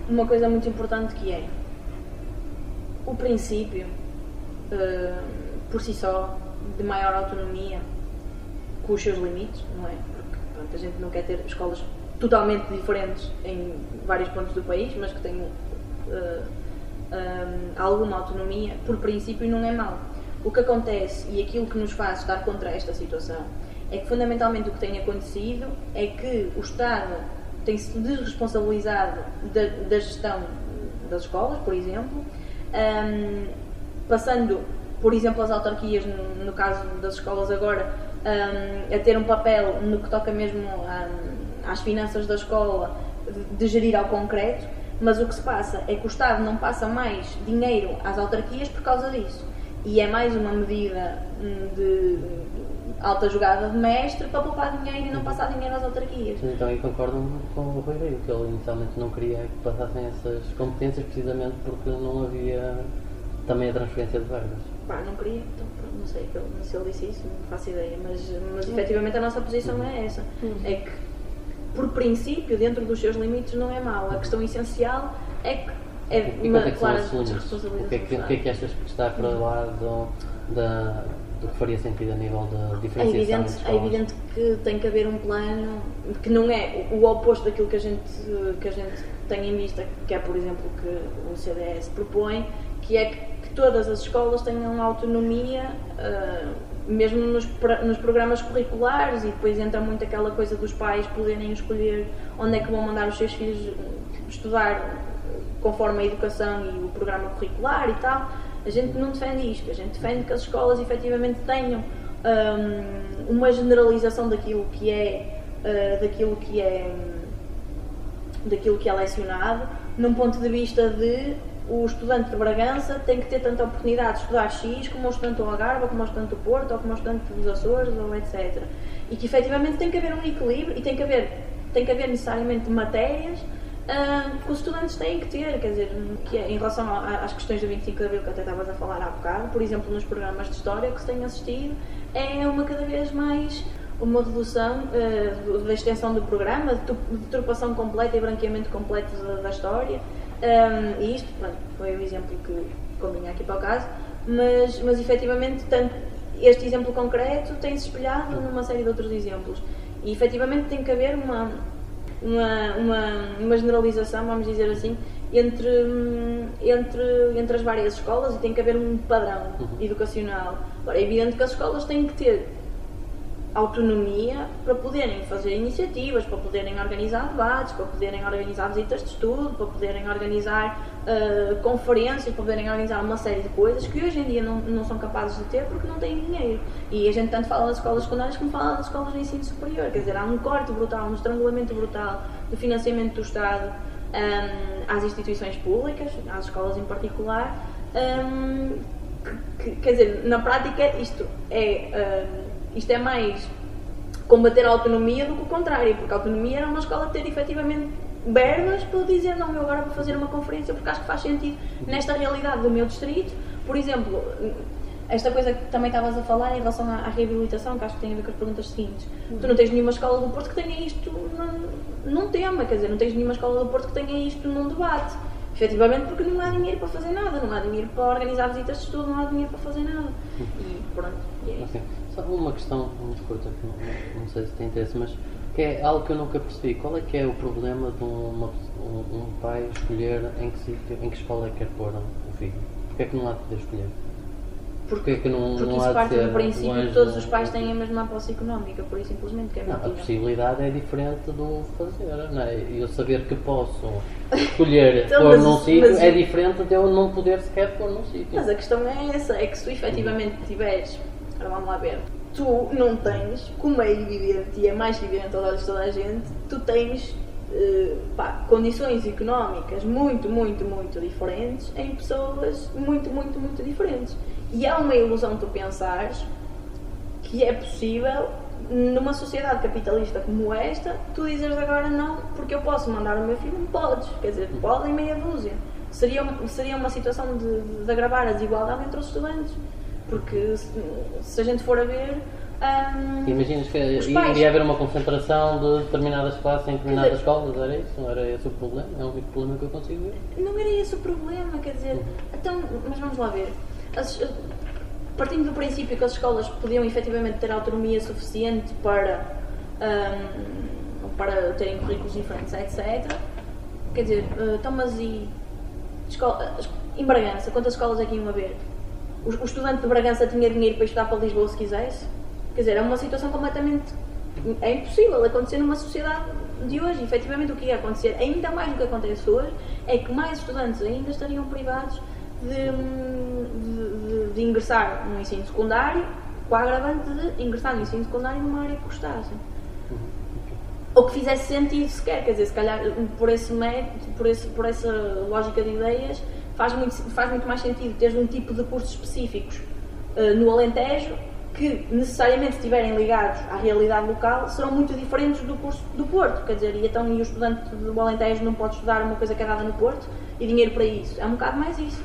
Speaker 2: uma coisa muito importante que é o princípio, uh, por si só, de maior autonomia, com os seus limites, não é? Porque pronto, a gente não quer ter escolas totalmente diferentes em vários pontos do país, mas que tenham uh, alguma autonomia, por princípio, não é mau. O que acontece e aquilo que nos faz estar contra esta situação é que, fundamentalmente, o que tem acontecido é que o Estado tem-se desresponsabilizado da, da gestão das escolas, por exemplo, um, passando, por exemplo, as autarquias, no, no caso das escolas agora, um, a ter um papel no que toca mesmo às finanças da escola, de, de gerir ao concreto, mas o que se passa é que o Estado não passa mais dinheiro às autarquias por causa disso. E é mais uma medida hum, de alta jogada de mestre para poupar dinheiro e não passar dinheiro às autarquias.
Speaker 3: Então aí concordo com o Rui Rio, que ele inicialmente não queria que passassem essas competências precisamente porque não havia também a transferência de verbas.
Speaker 2: Pá, não queria, então não sei se ele disse isso, não faço ideia, mas, mas efetivamente a nossa posição uhum. é essa. Uhum. É que, por princípio, dentro dos seus limites não é mau. A questão essencial é que é
Speaker 3: e uma é clara responsabilidade. O que, é que, o que é que achas que está para lá do, da do que faria sentido a nível de diferenciação
Speaker 2: é evidente, é evidente que tem que haver um plano que não é o oposto daquilo que a gente, que a gente tem em vista, que é, por exemplo, que o CDS propõe, que é que, que todas as escolas tenham autonomia, uh, mesmo nos, nos programas curriculares, e depois entra muito aquela coisa dos pais poderem escolher onde é que vão mandar os seus filhos estudar conforme a educação e o programa curricular e tal a gente não defende isto, a gente defende que as escolas efetivamente tenham um, uma generalização daquilo que é uh, daquilo que é daquilo que é lecionado, num ponto de vista de o estudante de Bragança tem que ter tanta oportunidade de estudar X como o estudante do Algarve, como o estudante do Porto, ou como o estudante dos Açores, ou etc. E que efetivamente tem que haver um equilíbrio e tem que haver, tem que haver necessariamente matérias uh, que os estudantes têm que ter, quer dizer, que é, em relação às questões do 25 de Abril que até estavas a falar há bocado, por exemplo, nos programas de história que se tem assistido, é uma cada vez mais uma redução uh, da extensão do programa, de deturpação completa e branqueamento completo da, da história. Um, e isto pronto, foi o exemplo que convinha aqui para o caso. mas, mas efetivamente tanto, este exemplo concreto tem-se espelhado numa série de outros exemplos. E efetivamente tem que haver uma, uma, uma, uma generalização, vamos dizer assim, entre, entre, entre as várias escolas e tem que haver um padrão educacional. Agora, é evidente que as escolas têm que ter autonomia para poderem fazer iniciativas, para poderem organizar debates, para poderem organizar visitas de estudo, para poderem organizar uh, conferências, para poderem organizar uma série de coisas que hoje em dia não, não são capazes de ter porque não têm dinheiro. E a gente tanto fala das escolas secundárias como fala das escolas de ensino superior. Quer dizer, há um corte brutal, um estrangulamento brutal do financiamento do Estado um, às instituições públicas, às escolas em particular. Um, que, que, quer dizer, na prática isto é. Um, isto é mais combater a autonomia do que o contrário, porque a autonomia era uma escola ter efetivamente verbas para dizer não, eu agora vou fazer uma conferência porque acho que faz sentido nesta realidade do meu distrito. Por exemplo, esta coisa que também estavas a falar em relação à, à, reabilitação, que acho que tem a ver com as perguntas seguintes. Uhum. Tu não tens nenhuma escola do Porto que tenha isto num, num tema, quer dizer, não tens nenhuma escola do Porto que tenha isto num debate. Efetivamente porque não há dinheiro para fazer nada, não há dinheiro para organizar visitas de estudo, não há dinheiro para fazer nada. E pronto, e é. Okay.
Speaker 3: Só uma questão muito curta, que não, não, sei se tem interesse, mas que é algo que eu nunca percebi. Qual é que é o problema de uma, um, um, pai escolher em que, em que escola é que quer pôr o filho? Porquê é que não há de poder escolher?
Speaker 2: Porque, é que não, porque não isso parte do princípio que todos os pais têm a mesma posse económica, por isso simplesmente que é
Speaker 3: não, A possibilidade é diferente do fazer, não é? Eu saber que posso escolher então, pôr num sítio é diferente de eu não poder sequer pôr num sítio.
Speaker 2: Mas a questão é essa, é que se tu efetivamente tiveres Agora vamos lá ver. Tu não tens, como é evidente e é mais evidente aos olhos de toda a gente, tu tens uh, pá, condições económicas muito, muito, muito diferentes em pessoas muito, muito, muito diferentes. E é uma ilusão tu pensares que é possível numa sociedade capitalista como esta, tu dizes agora não, porque eu posso mandar o meu filho, podes, quer dizer, podem meia dúzia. Seria, seria uma situação de, de agravar a desigualdade entre os estudantes. Porque se, se a gente for a ver. Um,
Speaker 3: Imaginas que iria haver uma concentração de determinadas classes em determinadas dizer, escolas, era isso? Não era esse o problema? É o único problema que eu consigo ver?
Speaker 2: Não era esse o problema, quer dizer. Uhum. Então, mas vamos lá ver. As, partindo do princípio que as escolas podiam efetivamente ter autonomia suficiente para, um, para terem currículos diferentes, etc. Quer dizer, uh, então, mas e. Escola, em Bragança, quantas escolas é que iam haver? o, o estudante de Bragança tinha dinheiro para estudar para Lisboa se quisesse. Quer dizer, é uma situação completamente. É impossível acontecer numa sociedade de hoje. Efetivamente, o que ia acontecer, ainda mais do que acontece hoje, é que mais estudantes ainda estariam privados de, de, de, ingressar no ensino secundário, com a agravante de ingressar no ensino secundário numa área que gostassem. Ou que fizesse sentido sequer, quer dizer, se calhar por, esse método, por, esse, por essa lógica de ideias, faz muito, faz muito mais sentido teres um tipo de cursos específicos uh, no Alentejo que necessariamente estiverem ligados à realidade local serão muito diferentes do curso do Porto, quer dizer, e então e o estudante do Alentejo não pode estudar uma coisa que é dada no Porto e dinheiro para isso, é um bocado mais isso.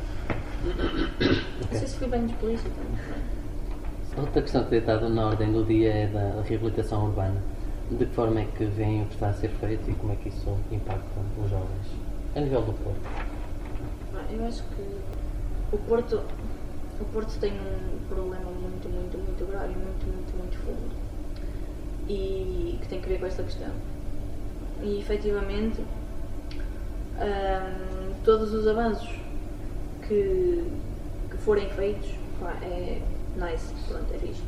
Speaker 2: Sei se bem explícito.
Speaker 3: Outra questão que tem estado na ordem do dia é da reabilitação urbana. De que forma é que vem o que está a ser feito e como é que isso impacta os jovens? A nível do Porto
Speaker 2: eu acho que o Porto, o Porto tem um problema muito, muito, muito grave, muito, muito, muito fundo. E que tem que ver com esta questão. E efetivamente, um, todos os avanços que, que forem feitos, pá, é nice, pronto, é fixe.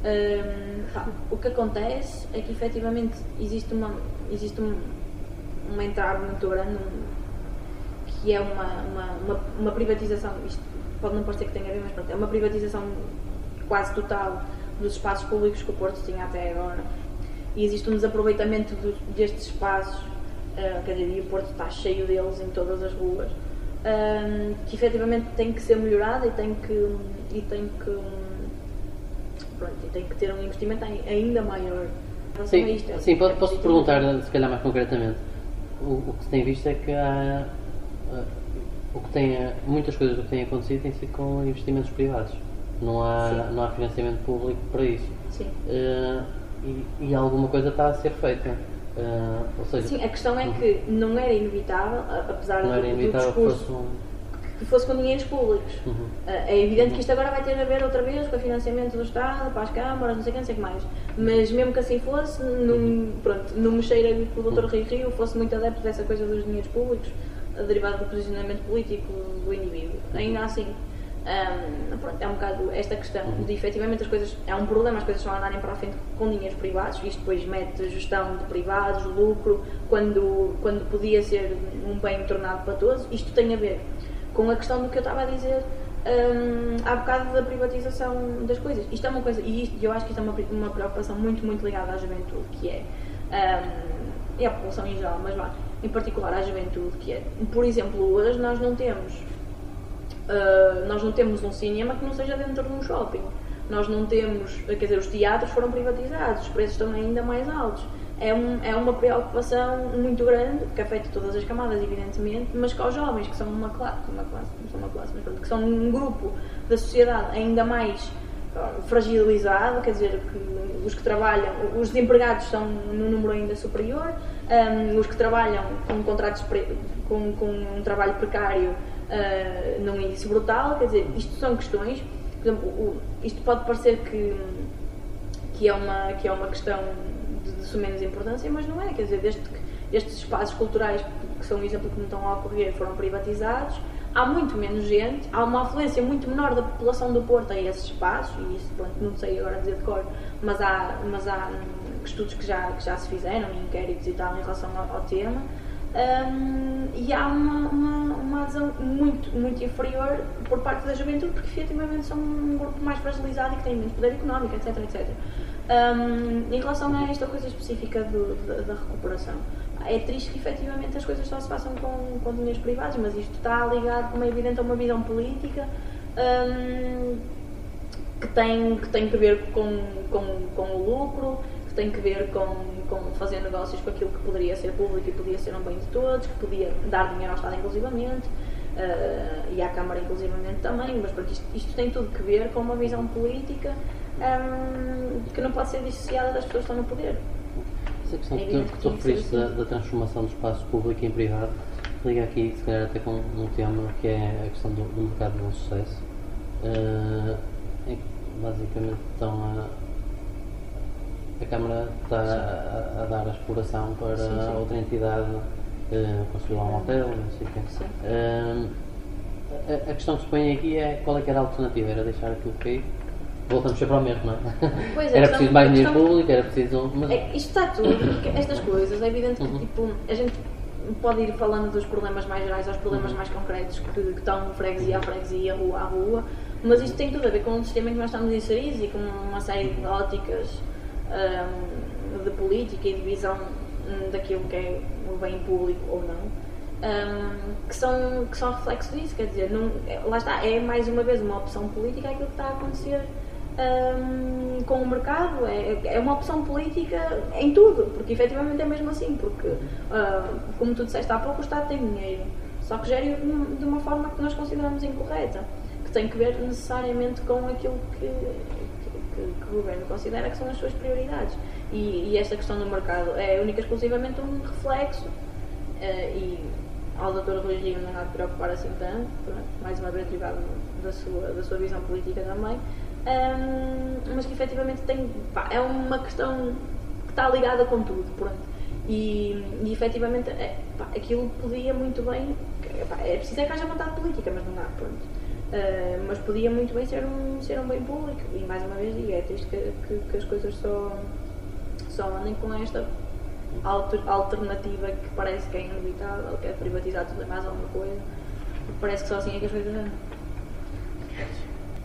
Speaker 2: Um, pá, o que acontece é que efetivamente existe uma, existe um, uma entrada muito grande, um, que é uma, uma, uma, uma, privatização, isto pode não parecer que tenha a ver, mas pronto, é uma privatização quase total dos espaços públicos que o Porto tinha até agora. E existe um desaproveitamento do, destes espaços, uh, quer dizer, e o Porto está cheio deles em todas as ruas, um, que efetivamente tem que ser melhorado e tem que, e tem que, pronto, e tem que ter um investimento ainda maior.
Speaker 3: Sim, isto, sim é posso perguntar, se calhar mais concretamente. O, o que se tem visto é que há uh, o que tem, muitas coisas do que têm acontecido têm sido com investimentos privados. Não há, não há financiamento público para isso.
Speaker 2: Sim.
Speaker 3: Uh, e, e, alguma coisa está a ser feita. Uh, seja,
Speaker 2: Sim, a questão é que não era inevitável, apesar
Speaker 3: não era inevitável
Speaker 2: do discurso,
Speaker 3: um...
Speaker 2: que fosse com dinheiros públicos.
Speaker 3: Uhum.
Speaker 2: É evidente que isto agora vai ter a ver outra vez com o financiamento do Estado, para as câmaras, não sei o que, não sei o que mais. Mas mesmo que assim fosse, não, pronto, não me cheira que o Dr. Rui Rio fosse muito adepto dessa coisa dos dinheiros públicos, derivado do posicionamento político do indivíduo. Ainda assim, um, pronto, é um bocado esta questão de efetivamente as coisas, é um problema as coisas só andarem para a frente com dinheiros privados, isto depois mete gestão de privados, lucro, quando, quando podia ser um bem tornado para todos, isto tem a ver com a questão do que eu estava a dizer um, há bocado da privatização das coisas. Isto é uma coisa, e isto, eu acho que isto é uma, uma preocupação muito, muito ligada à juventude, que é, um, e à população em geral, mas lá, em particular à juventude, que é, por exemplo, hoje nós não temos Uh, nós não temos um cinema que não seja dentro de um shopping. Nós não temos, quer dizer, os teatros foram privatizados, os preços estão ainda mais altos. É, um, é uma preocupação muito grande, que afeta todas as camadas, evidentemente, mas que aos jovens, que são uma classe, uma classe, não são uma classe, mas pronto, que são um grupo da sociedade ainda mais uh, fragilizado, quer dizer, que os que trabalham, os desempregados estão num número ainda superior, um, os que trabalham com contratos, com, com um trabalho precário uh, num índice brutal. Quer dizer, isto são questões. Por exemplo, o, isto pode parecer que, que, é uma, que é uma questão de, de menos importância, mas não é. Quer dizer, desde que estes espaços culturais, que são um exemplo que não estão a ocorrer, foram privatizados, há muito menos gente, há uma afluência muito menor da população do Porto a esses espaços, e isso pronto, não sei agora dizer de cor, mas há, mas há hum, estudos que já, que já se fizeram, inquéritos e tal, em relação ao, ao tema. Um, e há uma, uma, uma, adesão muito, muito inferior por parte da juventude, porque efetivamente são um grupo mais fragilizado e que tem menos poder económico, etc. etc. Um, em relação a esta coisa específica do, da, da, recuperação, é triste que efetivamente as coisas só se façam com, com dinheiros privados, mas isto está ligado, como é evidente, a uma visão política. Um, que tem, que tem que ver com, com, com o lucro, tem que ver com, com fazer negócios com aquilo que poderia ser público e podia ser um bem de todos, que podia dar dinheiro ao Estado inclusivamente, uh, e à Câmara inclusivamente também, mas porque isto, isto, tem tudo que ver com uma visão política um, ehm, que não pode ser dissociada das pessoas que estão no poder.
Speaker 3: Essa questão é que, que tu referiste da, da, transformação do espaço público em privado liga aqui, se calhar, até com um tema que é a questão do, do mercado do sucesso. Uh, basicamente estão a a Câmara está a, a, dar a exploração para sim, sim. outra entidade uh, construir lá um hotel, não sei o quê. Uh, a, a, questão que se põe aqui é qual é que era a alternativa? Era deixar aquilo cair? Voltamos sempre ao mesmo, não é? Pois é era preciso mais dinheiro público, era preciso.
Speaker 2: Mas... É, isto está tudo, estas coisas, é evidente que uhum. tipo, a gente pode ir falando dos problemas mais gerais aos problemas uhum. mais concretos que, que estão freguesia a freguesia, rua a rua, mas isto tem tudo a ver com o sistema em que nós estamos inseridos e com uma série de óticas um, de política e de visão hum, daquilo que é o bem público ou não, um, que, são, que são reflexo disso. Quer dizer, não, é, lá está, é mais uma vez uma opção política aquilo que está a acontecer um, com o mercado. É, é uma opção política em tudo, porque efetivamente é mesmo assim. Porque, uh, como tu disseste há pouco, o Estado tem dinheiro, só que gera de uma forma que nós consideramos incorreta, que tem que ver necessariamente com aquilo que que, que, o governo considera que são as suas prioridades. E, e esta questão do mercado é única e exclusivamente um reflexo. Uh, e ao Dr. Rui não há de preocupar assim tanto, mais uma vez derivado da sua, da sua visão política também, um, mas que efetivamente tem, pá, é uma questão que está ligada com tudo, pronto. E, e efetivamente é, pá, aquilo podia muito bem, pá, é preciso é que haja vontade política, mas não há, pronto. Uh, mas podia muito bem ser um, ser um bem público. E mais uma vez digo, é triste que, que, que as coisas só, só andem com esta alter, alternativa que parece que é inevitável, que é privatizar tudo e mais alguma coisa. Parece que só assim é que as coisas andam.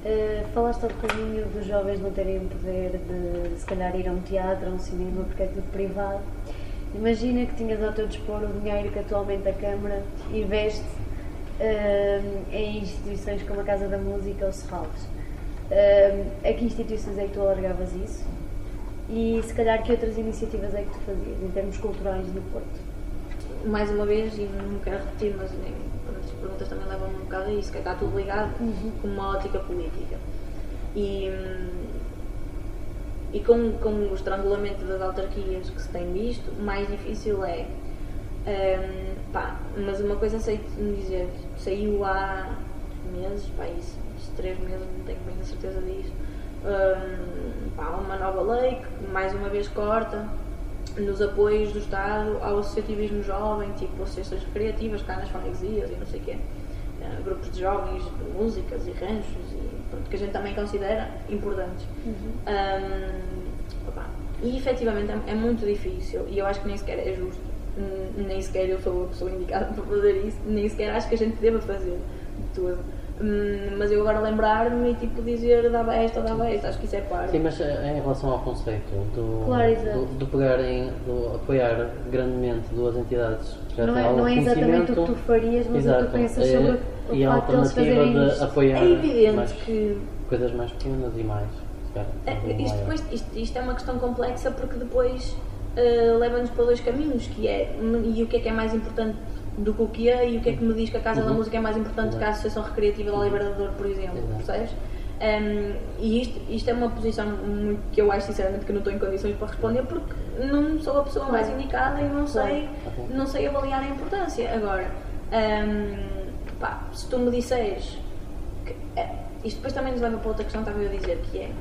Speaker 1: Uh, falaste há bocadinho dos jovens não terem poder de se calhar ir a um teatro, a um cinema, porque é tudo privado. Imagina que tinhas ao teu dispor o dinheiro que atualmente a Câmara investe em instituições como a Casa da Música ou Serralves. Uh, a que instituições é que tu alargavas isso? E se calhar que outras iniciativas é que tu fazias em termos culturais no Porto?
Speaker 2: Mais uma vez, e não quero repetir, mas as perguntas também levam um bocado a isso, que está tudo ligado uhum. com uma ótica política. E, e com, com o estrangulamento das autarquias que se tem visto, mais difícil é um, Pá, mas uma coisa sei dizer, saiu há meses, pá, isso, isso, três meses, não tenho bem a certeza disso. Um, pá, uma nova lei que mais uma vez corta nos apoios do Estado ao associativismo jovem, tipo associações recreativas, cá nas freguesias e não sei o quê. Uh, grupos de jovens, de músicas e ranchos, e, pronto, que a gente também considera importantes.
Speaker 1: Uhum.
Speaker 2: Um, opa, e efetivamente é, é, muito difícil e eu acho que nem sequer é justo, nem sequer eu sou a pessoa indicada para fazer isso, nem sequer acho que a gente deva fazer de tudo. Hum, mas eu agora lembrar-me e tipo dizer dava esta, dava esta, acho que isso é parte.
Speaker 3: Sim, mas eh, em relação ao conceito do,
Speaker 1: claro,
Speaker 3: do, do pegarem, do apoiar grandemente duas entidades que já
Speaker 1: não é, não é exatamente o que tu farias, mas Exato. o que tu pensas sobre é, o
Speaker 3: e a alternativa de isto. apoiar
Speaker 2: é evidente
Speaker 3: mais,
Speaker 2: que
Speaker 3: coisas mais pequenas e mais.
Speaker 2: É, isto, depois, isto, isto é uma questão complexa porque depois uh, leva-nos para dois caminhos, que é e o que é que é mais importante do que o que é e o que é que me diz que a Casa uhum. da Música é mais importante uhum. que a Associação Recreativa da Libertador, por exemplo, uhum. percebes? Um, e isto, isto é uma posição muito, que eu acho sinceramente que não estou em condições para responder porque não sou a pessoa mais indicada e não sei, não sei avaliar a importância. Agora, um, pá, se tu me disseres que, é, isto depois também nos leva para outra questão, estava eu a dizer, que é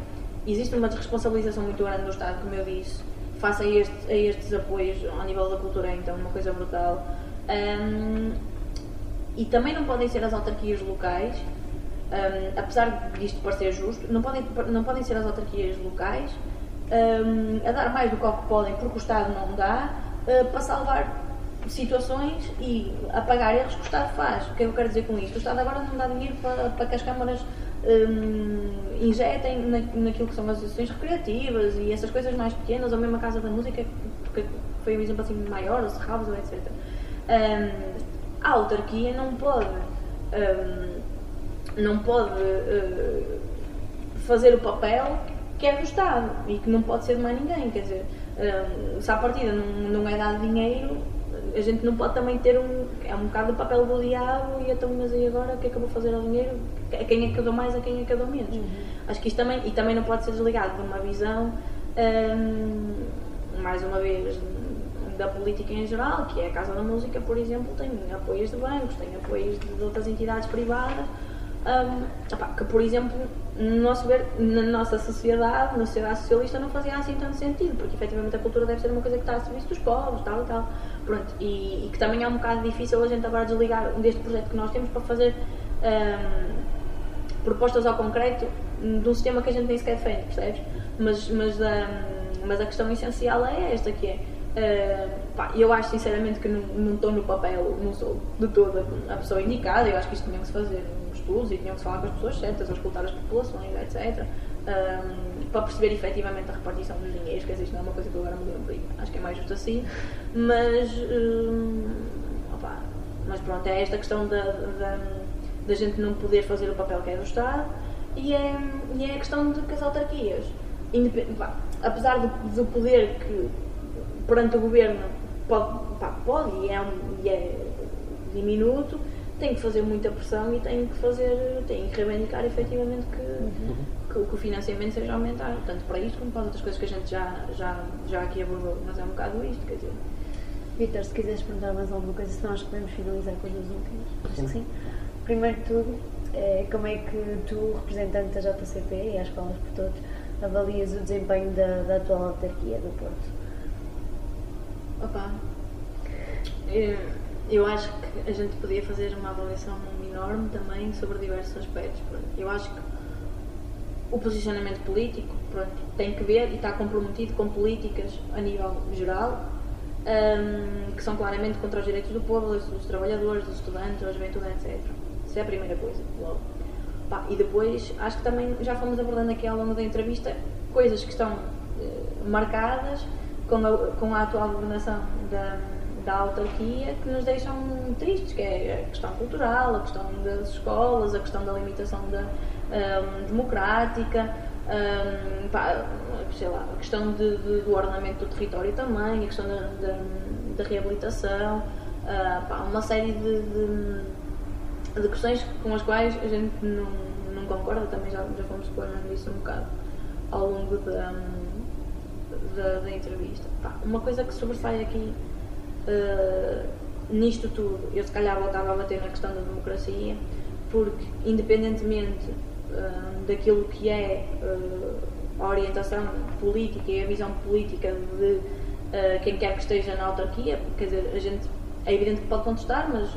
Speaker 2: existe uma desresponsabilização muito grande do Estado, como eu disse, face a, este, a estes apoios ao nível da cultura, é então uma coisa brutal. Um, e também não podem ser as autarquias locais, um, apesar disto parecer justo, não podem, não podem ser as autarquias locais um, a dar mais do que que podem, porque o Estado não dá, uh, para salvar situações e apagar erros que o Estado faz. O é que eu quero dizer com isto? O Estado agora não dá dinheiro para, para que as câmaras um, injetem na, naquilo que são as associações recreativas e essas coisas mais pequenas, ou mesmo a Casa da Música, porque foi um exemplo assim maior, os Serralves, etc. Um, a autarquia não pode, um, não pode uh, fazer o papel que é do Estado e que não pode ser de mais ninguém. Quer dizer, um, se à partida não, não é dado dinheiro, a gente não pode também ter um. É um bocado o papel do diabo e então, mas aí agora o que é que eu vou fazer ao dinheiro? A quem é que eu dou mais, a quem é que eu dou menos? Uhum. Acho que isto também. E também não pode ser desligado de uma visão, mais uma vez, da política em geral, que é a Casa da Música, por exemplo, tem apoios de bancos, tem apoios de outras entidades privadas, um, opa, que, por exemplo, no nosso ver, na nossa sociedade, na sociedade socialista, não fazia assim tanto sentido, porque efetivamente a cultura deve ser uma coisa que está a serviço dos povos, tal e tal. Pronto, e, e, que também é um bocado difícil a gente agora desligar deste projeto que nós temos para fazer um, propostas ao concreto de um sistema que a gente nem sequer defende, percebes? Mas, mas, um, mas a questão essencial é esta, que é Uh, pá, eu acho sinceramente que não estou no papel, não sou de toda a pessoa indicada. Eu acho que isto tinha que se fazer estudos e tinha que falar com as pessoas certas, ou escutar as populações, etc. Um, para perceber efetivamente a repartição dos dinheiros, quer dizer, isto não é uma coisa que eu agora me lembro, acho que é mais justo assim. Mas, um, opa, mas pronto, é esta questão da, da, da gente não poder fazer o papel que é do Estado e é, e é a questão de que as autarquias, pá, apesar do, do poder que perante o governo pode, pá, pode e, é, e é diminuto, tem que fazer muita pressão e tem que fazer, tem que reivindicar efetivamente que, uhum. que, que, o financiamento seja aumentado, tanto para isto como para outras coisas que a gente já, já, já aqui abordou, mas é um bocado isto, quer dizer.
Speaker 1: Vitor, se quiseres perguntar mais alguma coisa, senão acho que podemos finalizar com as duas últimas. Acho que sim. Primeiro de tudo, é, como é que tu, representante da JCP e às escolas por todos, avalias o desempenho da, da atual autarquia do Porto?
Speaker 2: Opa, eu, eu acho que a gente podia fazer uma avaliação enorme também sobre diversos aspectos. Eu acho que o posicionamento político pronto, tem que ver e está comprometido com políticas a nível geral um, que são claramente contra os direitos do povo, dos, dos trabalhadores, dos estudantes, da juventude, etc. Isso é a primeira coisa, logo. Pá, e depois, acho que também já fomos abordando aqui ao longo da entrevista coisas que estão uh, marcadas com a, com a atual governação da, da autarquia que nos deixam tristes, que é a questão cultural, a questão das escolas, a questão da limitação da, um, democrática, um, pá, sei lá, a questão de, de, do ordenamento do território também, a questão da, da, da reabilitação, uh, pá, uma série de, de, de, questões com as quais a gente não, não concorda, também já, já fomos explorando isso um bocado ao longo da da, da entrevista. Pá, uma coisa que sobressai aqui uh, nisto tudo, eu se calhar voltava a bater na questão da democracia, porque independentemente uh, daquilo que é uh, a orientação política e a visão política de quem quer que esteja na autarquia, quer dizer, a gente é evidente que pode contestar, mas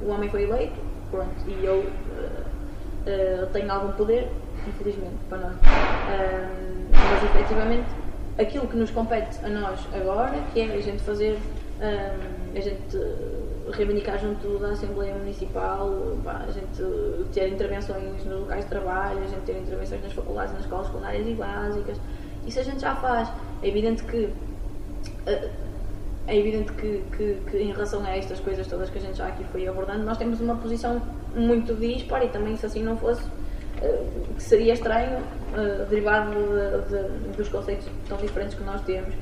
Speaker 2: o homem foi eleito, pronto, e eu tenho algum poder, infelizmente, para nós. mas efetivamente aquilo que nos compete a nós agora, que é a gente fazer a gente reivindicar junto da Assembleia Municipal, a gente ter intervenções nos locais de trabalho, a gente ter intervenções nas faculdades, nas escolas secundárias e básicas. Isso a gente já faz. É evidente que. Eh, é evidente que, que, que, em relação a estas coisas todas que a gente já aqui foi abordando, nós temos uma posição muito dispara e também se assim não fosse, eh, que seria estranho, eh, derivado de, de, dos conceitos tão diferentes que nós temos.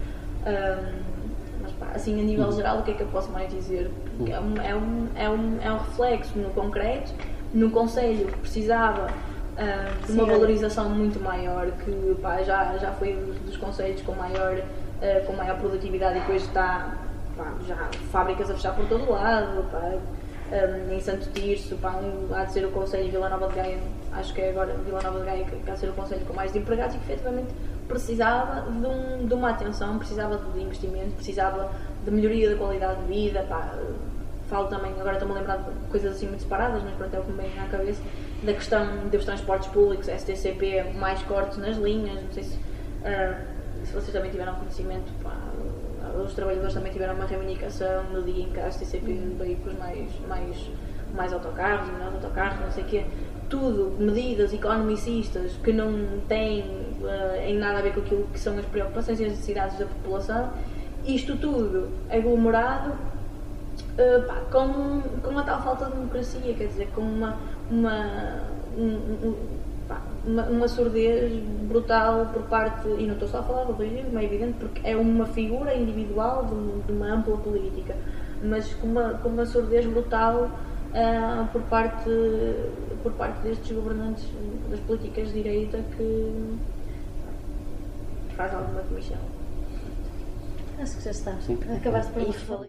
Speaker 2: Assim, a nível uhum. geral, o que é que eu posso mais dizer? É um, é um, é um, é um reflexo no concreto. No Conselho precisava uh, de uma Sim, valorização muito maior, que pá, já, já foi dos, dos conselhos com maior, uh, com maior produtividade e depois está pá, já fábricas a fechar por todo lado. Pá, um, em Santo Tirso, pá, um, há de ser o Conselho Vila Nova de Gaia, acho que é agora Vila Nova de Gaia que, que há de ser o Conselho com mais de empregados e que efetivamente precisava de, um, de uma atenção, precisava de investimento, precisava de melhoria da qualidade de vida. Pá, falo também, agora estou-me a lembrar de coisas assim muito separadas, mas pronto, é o que me vem à cabeça, da questão dos transportes públicos, STCP, mais cortes nas linhas, não sei se, uh, se vocês também tiveram conhecimento, pá, os trabalhadores também tiveram uma reivindicação no dia em que a STCP uhum. veio com mais, mais, mais autocarros, menores autocarros, não sei o quê, tudo medidas economicistas que não têm uh, em nada a ver com aquilo que são as preocupações e as necessidades da população, isto tudo aglomerado uh, pá, com, com uma tal falta de democracia, quer dizer, com uma, uma, um, um, pá, uma, uma, surdez brutal por parte, e não estou só a falar do Rui é evidente, porque é uma figura individual de, de uma ampla política, mas com uma, com uma surdez brutal uh, por, parte, por parte destes governantes das políticas de direita que faz alguma comissão.
Speaker 1: Acho que já está. Sim. Acabaste por me